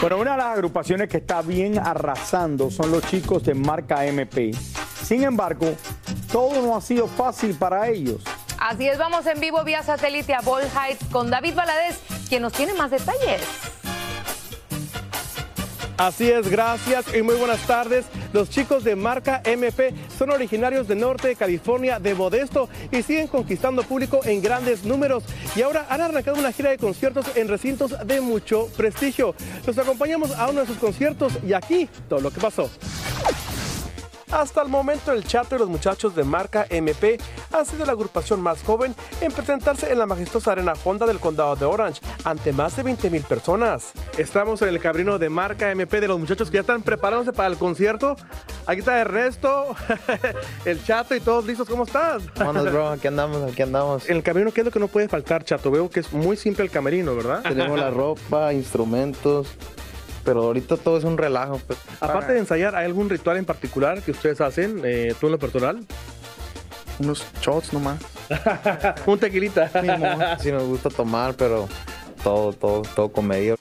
Bueno, una de las agrupaciones que está bien arrasando son los chicos de marca MP. Sin embargo, todo no ha sido fácil para ellos. Así es, vamos en vivo vía satélite a Ball Heights con David Valadez, quien nos tiene más detalles. Así es, gracias y muy buenas tardes. Los chicos de marca MP son originarios del norte de California, de Modesto, y siguen conquistando público en grandes números. Y ahora han arrancado una gira de conciertos en recintos de mucho prestigio. Los acompañamos a uno de sus conciertos y aquí todo lo que pasó. Hasta el momento, el Chato y los muchachos de marca MP han sido la agrupación más joven en presentarse en la majestuosa arena Honda del condado de Orange ante más de 20 mil personas. Estamos en el cabrino de marca MP de los muchachos que ya están preparándose para el concierto. Aquí está Ernesto, el Chato y todos listos. ¿Cómo estás? Vámonos, bro, aquí andamos, aquí andamos. En el camerino, ¿qué es lo que no puede faltar, Chato? Veo que es muy simple el camerino, ¿verdad? Tenemos la ropa, instrumentos, pero ahorita todo es un relajo. Pues. Aparte de ensayar, ¿hay algún ritual en particular que ustedes hacen, eh, tú en lo personal? Unos shots nomás. Un tequilita. Sí nos gusta tomar, pero todo, todo, todo con medida.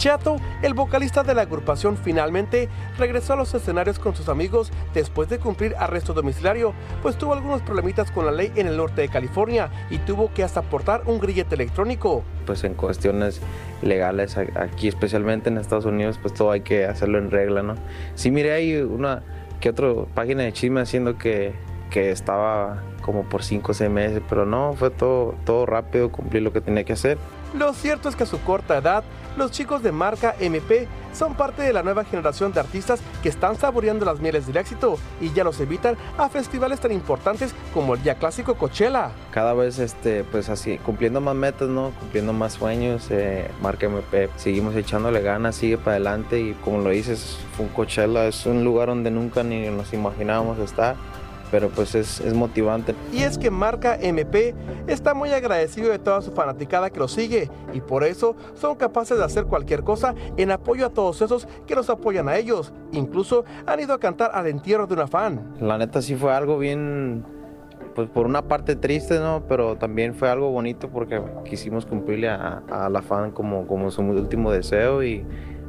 Chato, el vocalista de la agrupación, finalmente regresó a los escenarios con sus amigos después de cumplir arresto domiciliario, pues tuvo algunos problemitas con la ley en el norte de California y tuvo que hasta portar un grillete electrónico. Pues en cuestiones legales aquí, especialmente en Estados Unidos, pues todo hay que hacerlo en regla, ¿no? Sí miré ahí una que otra página de chisme haciendo que, que estaba como por 5 o 6 meses, pero no, fue todo, todo rápido, cumplí lo que tenía que hacer. Lo cierto es que a su corta edad, los chicos de marca MP son parte de la nueva generación de artistas que están saboreando las mieles del éxito y ya los invitan a festivales tan importantes como el ya clásico Coachella. cada vez este pues así cumpliendo más metas no cumpliendo más sueños eh, marca MP seguimos echándole ganas sigue para adelante y como lo dices un Coachella es un lugar donde nunca ni nos imaginábamos estar pero pues es, es motivante Y es que marca MP está muy agradecido de toda su fanaticada que lo sigue y por eso son capaces de hacer cualquier cosa en apoyo a todos esos que los apoyan a ellos. Incluso han ido a cantar al entierro de una fan. la neta sí fue algo bien pues por una parte triste no pero también fue algo bonito porque quisimos cumplirle a, a la fan como como su último deseo y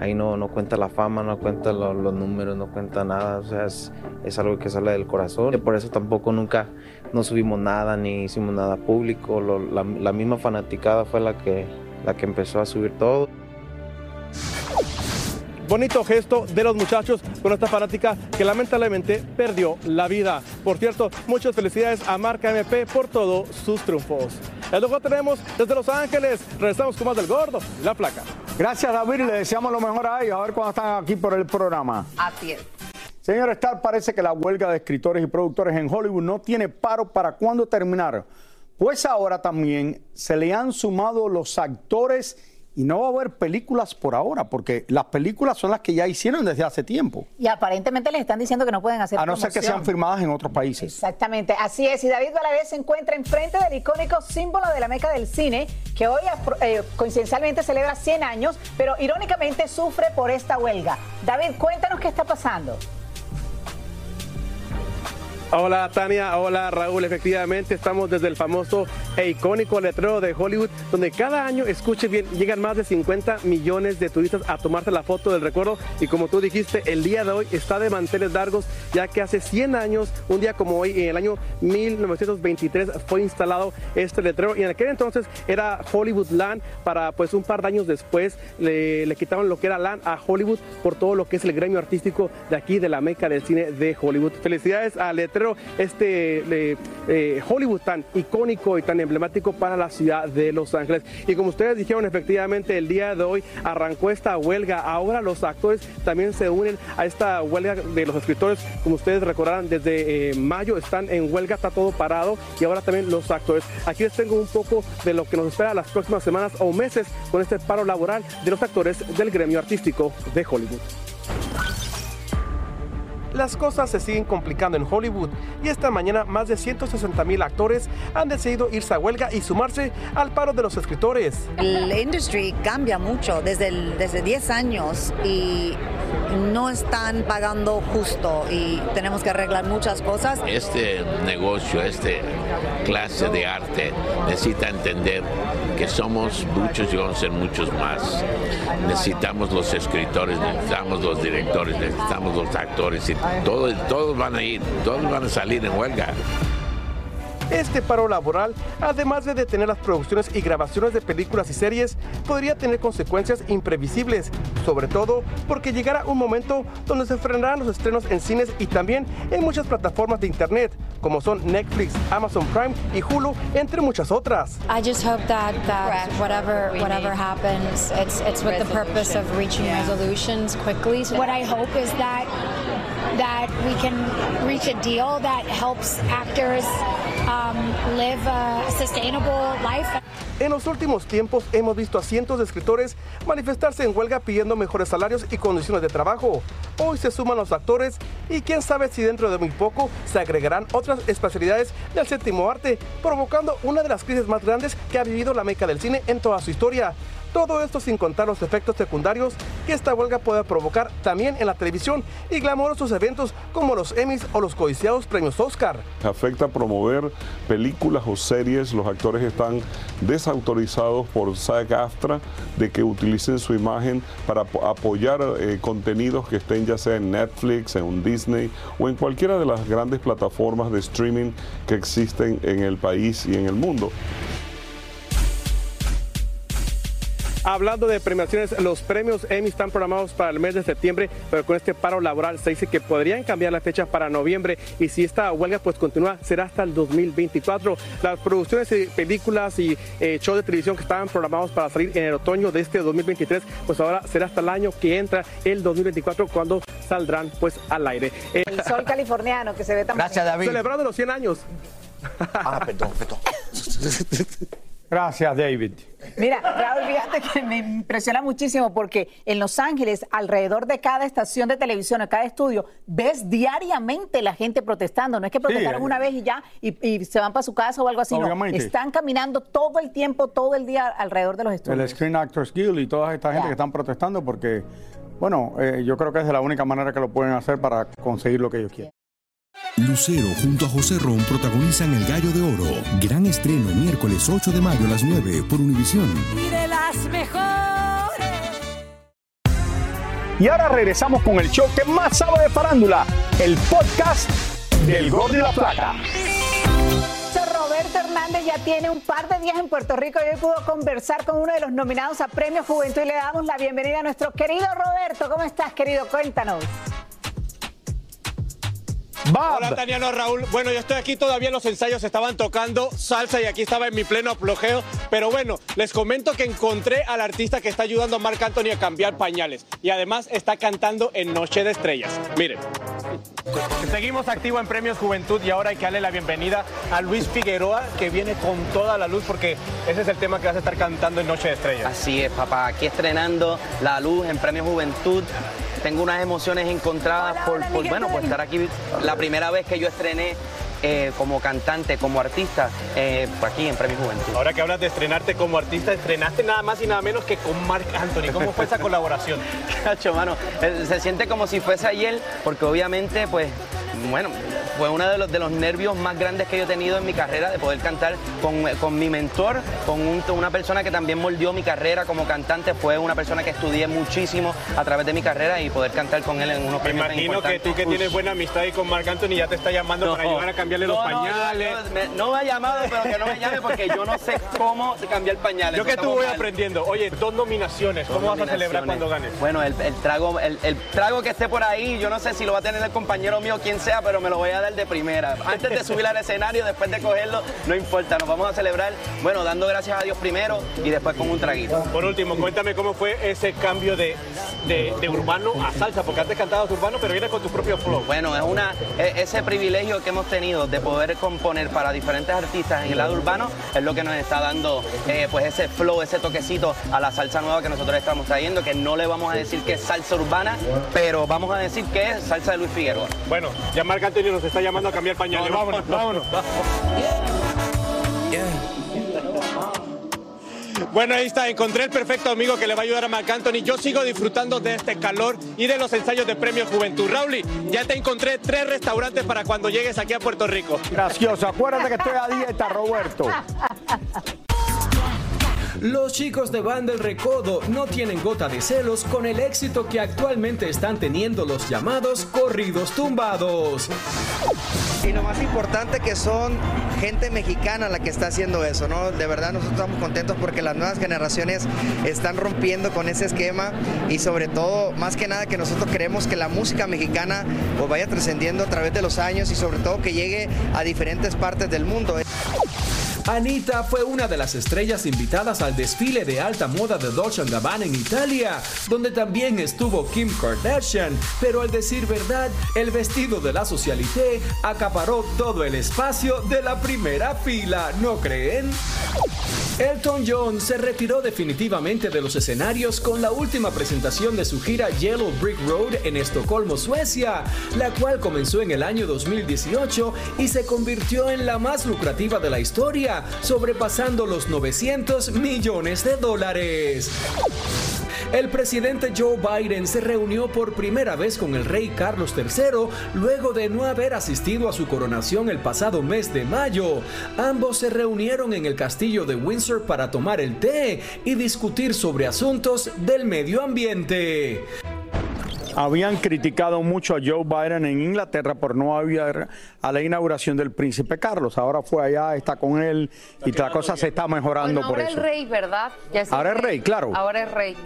ahí no, no cuenta la fama, no cuenta lo- los números, no cuenta nada, o sea, es, algo que sale del corazón. Y por eso tampoco nunca no subimos nada ni hicimos nada público, la misma fanaticada fue la que, la que empezó a subir todo. Bonito gesto de los muchachos con esta fanática que lamentablemente perdió la vida. Por cierto, muchas felicidades a Marca MP por todos sus triunfos. El luego tenemos desde Los Ángeles. Regresamos con más del gordo y la placa. Gracias, David, le deseamos lo mejor a ellos. A ver cuándo están aquí por el programa. Así es. Señor Star, parece que la huelga de escritores y productores en Hollywood no tiene paro para cuándo terminar. Pues ahora también se le han sumado los actores y no va a haber películas por ahora, porque las películas son las que ya hicieron desde hace tiempo. Y aparentemente les están diciendo que no pueden hacer A no ser que sean firmadas en otros países. Exactamente, así es. Y David Valadez se encuentra enfrente del icónico símbolo de la meca del cine, que hoy eh, coincidencialmente celebra 100 años, pero irónicamente sufre por esta huelga. David, cuéntanos qué está pasando. Hola Tania, hola Raúl, efectivamente estamos desde el famoso e icónico letrero de Hollywood, donde cada año, escuche bien, llegan más de 50 millones de turistas a tomarse la foto del recuerdo. Y como tú dijiste, el día de hoy está de manteles largos, ya que hace 100 años, un día como hoy, en el año 1923 fue instalado este letrero. Y en aquel entonces era Hollywood Land, para pues un par de años después le, le quitaron lo que era Land a Hollywood por todo lo que es el gremio artístico de aquí, de la meca del cine de Hollywood. Felicidades al letrero este eh, Hollywood tan icónico y tan emblemático para la ciudad de Los Ángeles. Y como ustedes dijeron, efectivamente el día de hoy arrancó esta huelga. Ahora los actores también se unen a esta huelga de los escritores. Como ustedes recordarán, desde eh, mayo están en huelga, está todo parado y ahora también los actores. Aquí les tengo un poco de lo que nos espera las próximas semanas o meses con este paro laboral de los actores del gremio artístico de Hollywood las cosas se siguen complicando en Hollywood y esta mañana más de 160 mil actores han decidido irse a huelga y sumarse al paro de los escritores. La industria cambia mucho desde, desde 10 años y no están pagando justo y tenemos que arreglar muchas cosas. Este negocio, este clase de arte necesita entender que somos muchos y vamos a ser muchos más. Necesitamos los escritores, necesitamos los directores, necesitamos los actores y todos, todos van a ir, todos van a salir en huelga. Este paro laboral, además de detener las producciones y grabaciones de películas y series, podría tener consecuencias imprevisibles, sobre todo porque llegará un momento donde se frenarán los estrenos en cines y también en muchas plataformas de internet, como son Netflix, Amazon Prime y Hulu, entre muchas otras. I just hope that, that whatever whatever happens, it's it's with the purpose of reaching resolutions quickly. So What I hope is that that we can reach a deal that helps actors um, live a sustainable life. En los últimos tiempos hemos visto a cientos de escritores manifestarse en huelga pidiendo mejores salarios y condiciones de trabajo. Hoy se suman los actores y quién sabe si dentro de muy poco se agregarán otras especialidades del séptimo arte, provocando una de las crisis más grandes que ha vivido la meca del cine en toda su historia. Todo esto sin contar los efectos secundarios que esta huelga puede provocar también en la televisión y glamorosos eventos como los Emmys o los codiciados premios Oscar. Afecta promover películas o series, los actores están desautorizados por SAG-AFTRA de que utilicen su imagen para apoyar eh, contenidos que estén ya sea en Netflix, en Disney o en cualquiera de las grandes plataformas de streaming que existen en el país y en el mundo. Hablando de premiaciones, los premios Emmy están programados para el mes de septiembre, pero con este paro laboral se dice que podrían cambiar la fecha para noviembre y si esta huelga pues continúa será hasta el 2024. Las producciones de películas y eh, shows de televisión que estaban programados para salir en el otoño de este 2023, pues ahora será hasta el año que entra el 2024 cuando saldrán pues al aire. El sol californiano que se ve tan Gracias, David. Celebrando los 100 años. Ah, perdón, perdón. Gracias, David. Mira, Raúl, fíjate que me impresiona muchísimo porque en Los Ángeles, alrededor de cada estación de televisión, en cada estudio, ves diariamente la gente protestando. No es que protestaron Sí. una vez y ya y, se van para su casa o algo así. No, Obviamente. están caminando todo el tiempo, todo el día alrededor de los El estudios. Screen Actors Guild y toda esta gente que están protestando porque, bueno, eh, yo creo que es de la única manera que lo pueden hacer para conseguir lo que ellos quieren. Lucero junto a José Ron protagonizan El Gallo de Oro. Gran estreno miércoles 8 de mayo a las 9 por Univisión. Y de las mejores. Y ahora regresamos con el show que más sabe de farándula, el podcast del Gordo y la Flaca. Roberto Hernández ya tiene un par de días en Puerto Rico y hoy pudo conversar con uno de los nominados a Premio Juventud y le damos la bienvenida a nuestro querido Roberto. ¿Cómo estás, querido? Cuéntanos. Hola Taniano Raúl. Bueno, yo estoy aquí todavía los ensayos estaban tocando salsa y aquí estaba en mi pleno aplojeo. Pero bueno, les comento que encontré al artista que está ayudando a Marc Anthony a cambiar pañales y además está cantando en Noche de Estrellas. Miren. Seguimos activo en Premios Juventud y ahora hay que darle la bienvenida a Luis Figueroa, que viene con toda la luz porque ese es el tema que vas a estar cantando en Noche de Estrellas. Así es, papá. Aquí estrenando La Luz en Premios Juventud. Tengo unas emociones encontradas por, por, bueno, por estar aquí. La primera vez que yo estrené eh, como cantante, como artista, eh, aquí en Premios Juventud. Ahora que hablas de estrenarte como artista, estrenaste nada más y nada menos que con Marc Anthony. ¿Cómo fue esa colaboración? Cacho, mano, eh, se siente como si fuese ayer, porque obviamente, pues, bueno, fue uno de los, de los nervios más grandes que yo he tenido en mi carrera, de poder cantar con, con mi mentor, con un- una persona que también moldeó mi carrera como cantante, fue una persona que estudié muchísimo a través de mi carrera y poder cantar con él en unos Me premios tan imagino que tú que tienes buena amistad ahí con Marc Anthony ya te está llamando para ayudar a cambiarle los No, pañales. me- no me ha llamado, pero que no me llame porque yo no sé cómo cambiar pañales. Yo que tú voy mal. aprendiendo. Oye, dos nominaciones. ¿Cómo vas a celebrar cuando ganes? Bueno, el, el trago, el, el trago que esté por ahí, yo no sé si lo va a tener el compañero mío, quien sea, pero me lo voy a de primera. Antes de subir al escenario, después de cogerlo, no importa, nos vamos a celebrar, bueno, dando gracias a Dios primero y después con un traguito. Por último, cuéntame cómo fue ese cambio de, de- de urbano a salsa, porque antes cantabas urbano, pero vienes con tu propio flow. Bueno, es una e- ese privilegio que hemos tenido de poder componer para diferentes artistas en el lado urbano es lo que nos está dando eh, pues ese flow, ese toquecito a la salsa nueva que nosotros estamos trayendo, que no le vamos a decir que es salsa urbana, pero vamos a decir que es salsa de Luis Figueroa. Bueno, ya Marc Anthony nos está llamando a cambiar pañales. No, no, vámonos, no, vámonos. Bueno, ahí está, encontré el perfecto amigo que le va a ayudar a Marc Anthony. Yo sigo disfrutando de este calor y de los ensayos de Premio Juventud. Rauli, ya te encontré tres restaurantes para cuando llegues aquí a Puerto Rico. Gracioso. Acuérdate que estoy a dieta, Roberto. Los chicos de Banda El Recodo no tienen gota de celos con el éxito que actualmente están teniendo los llamados corridos tumbados. Y lo más importante que son gente mexicana la que está haciendo eso, ¿no? De verdad nosotros estamos contentos porque las nuevas generaciones están rompiendo con ese esquema y sobre todo, más que nada que nosotros queremos que la música mexicana pues vaya trascendiendo a través de los años y sobre todo que llegue a diferentes partes del mundo. Anita fue una de las estrellas invitadas al desfile de alta moda de Dolce Gabbana en Italia, donde también estuvo Kim Kardashian, pero al decir verdad, el vestido de la socialité acaparó todo el espacio de la primera fila, ¿no creen? Elton John se retiró definitivamente de los escenarios con la última presentación de su gira Yellow Brick Road en Estocolmo, Suecia, la cual comenzó en el año 2018 y se convirtió en la más lucrativa de la historia, sobrepasando los 900 millones de dólares. El presidente Joe Biden se reunió por primera vez con el rey Carlos III luego de no haber asistido a su coronación el pasado mes de mayo. Ambos se reunieron en el castillo de Windsor para tomar el té y discutir sobre asuntos del medio ambiente. Habían criticado mucho a Joe Biden en Inglaterra por no haber a la inauguración del príncipe Carlos. Ahora fue allá, está con él y la cosa se está mejorando Bueno, por ahora eso. es rey, ¿verdad? Ya Ahora es rey, claro. Ahora es rey.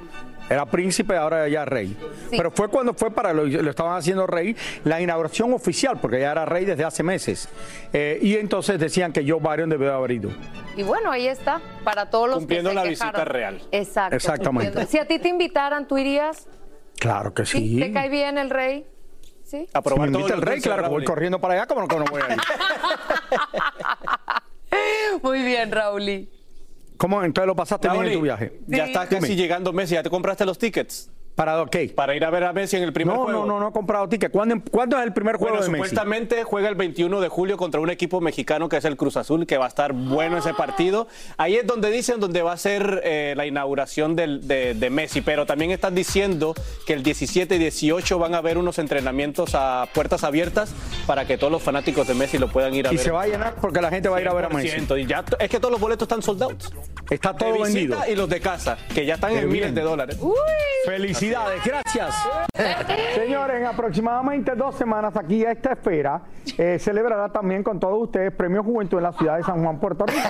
Era príncipe, ahora ya rey. Sí. Pero fue cuando fue para lo, lo estaban haciendo rey, la inauguración oficial, porque ya era rey desde hace meses. Eh, y entonces decían que Joe Biden debió haber ido. Y bueno, ahí está, para todos los Cumpliendo que se la visita real. Exacto. Exactamente. cumpliendo. Si a ti te invitaran, ¿tú irías? Claro que sí. ¿Te cae bien el rey? ¿Sí? Si me invita el rey, claro, que voy corriendo para allá, como no, voy a ir. Muy bien, Raúl. ¿Cómo entonces lo pasaste bien en tu viaje? Ya está casi Dime. llegando Messi. ¿Ya te compraste los tickets? ¿Para qué? Para ir a ver a Messi en el primer No, juego. no, no, no he comprado ticket. ¿Cuándo, cuándo es el primer juego Bueno, de Messi? supuestamente juega el 21 de julio contra un equipo mexicano que es el Cruz Azul, que va a estar bueno ese partido. Ahí es donde dicen donde va a ser eh, la inauguración del- de, de Messi, pero también están diciendo que el 17 y 18 van a haber unos entrenamientos a puertas abiertas para que todos los fanáticos de Messi lo puedan ir a Y ver. se va a llenar porque la gente va a ir a ver a Messi. 100%. Y ya, es que todos los boletos están soldados. Está todo de visita vendido. Y los de casa, que ya están Qué en miles de dólares. Felicidades, gracias. Señores, en aproximadamente dos semanas aquí a esta esfera eh, celebrará también con todos ustedes Premio Juventud en la ciudad de San Juan, Puerto Rico.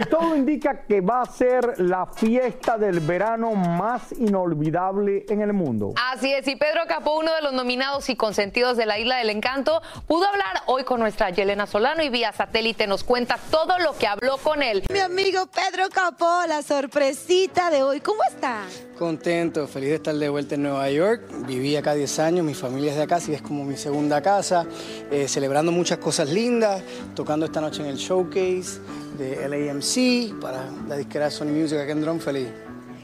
Y todo indica que va a ser la fiesta del verano más inolvidable en el mundo. Así es, y Pedro Capó, uno de los nominados y consentidos de la Isla del Encanto, pudo hablar hoy con nuestra Yelena Solano y vía satélite nos cuenta todo lo que habló con él. Mi amigo Pedro Capó, la sorpresita de hoy. ¿Cómo está? Contento, feliz de estar de vuelta en Nueva York. Viví acá 10 años, mi familia es de acá, así que es como mi segunda casa. Eh, celebrando muchas cosas lindas, tocando esta noche en el showcase de LAMC para la disquera Sony Music aquí en Drum, feliz.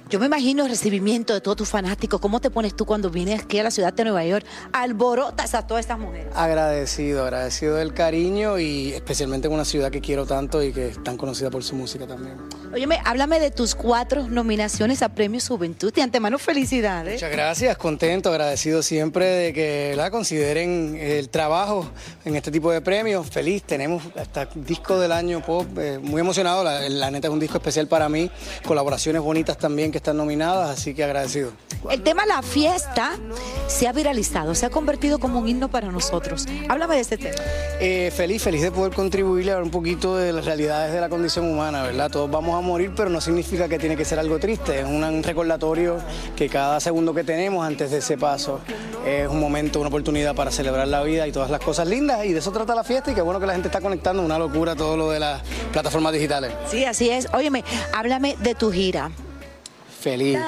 Yo me imagino el recibimiento de todos tus fanáticos. ¿Cómo te pones tú cuando vienes aquí a la ciudad de Nueva York? Alborotas a todas estas mujeres. Agradecido, agradecido del cariño y especialmente en una ciudad que quiero tanto y que es tan conocida por su música también. Óyeme, háblame de tus cuatro nominaciones a Premio Juventud. De antemano, felicidades. Muchas gracias, contento, agradecido siempre de que la consideren el trabajo en este tipo de premios. Feliz, tenemos hasta disco del año pop, eh, muy emocionado, la, la neta es un disco especial para mí, colaboraciones bonitas también que están nominadas, así que agradecido. El tema La Fiesta se ha viralizado, se ha convertido como un himno para nosotros. Háblame de este tema. Eh, feliz, feliz de poder contribuirle a ver un poquito de las realidades de la condición humana, ¿verdad? Todos vamos a morir, pero no significa que tiene que ser algo triste. Es un recordatorio que cada segundo que tenemos antes de ese paso es un momento, una oportunidad para celebrar la vida y todas las cosas lindas. Y de eso trata la fiesta y qué bueno que la gente está conectando. Una locura todo lo de las plataformas digitales. Sí, así es. Óyeme, háblame de tu gira. Feliz.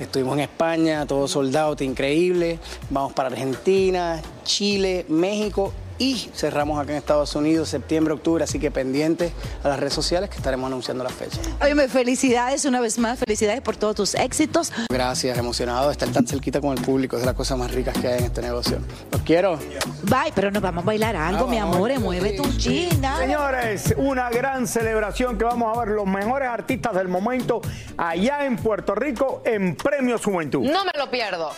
Estuvimos en España, todo soldado, increíble. Vamos para Argentina, Chile, México y cerramos acá en Estados Unidos septiembre, octubre, así que pendientes a las redes sociales que estaremos anunciando las fechas. Óyeme, felicidades una vez más, felicidades por todos tus éxitos. Gracias, emocionado de estar tan cerquita con el público, es de las cosas más ricas que hay en este negocio. Los quiero. Bye, pero nos vamos a bailar algo, mi amor, mueve tu china. Señores, una gran celebración que vamos a ver los mejores artistas del momento allá en Puerto Rico en Premios Juventud. No me lo pierdo.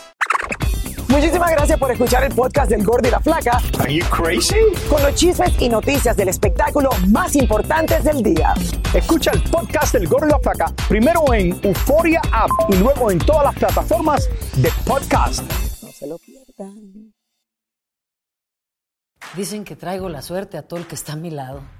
Muchísimas gracias por escuchar el podcast del Gordo y la Flaca. Are you crazy? Con los chismes y noticias del espectáculo más importantes del día. Escucha el podcast del Gordo y la Flaca primero en Euforia App y luego en todas las plataformas de podcast. No se lo pierdan. Dicen que traigo la suerte a todo el que está a mi lado.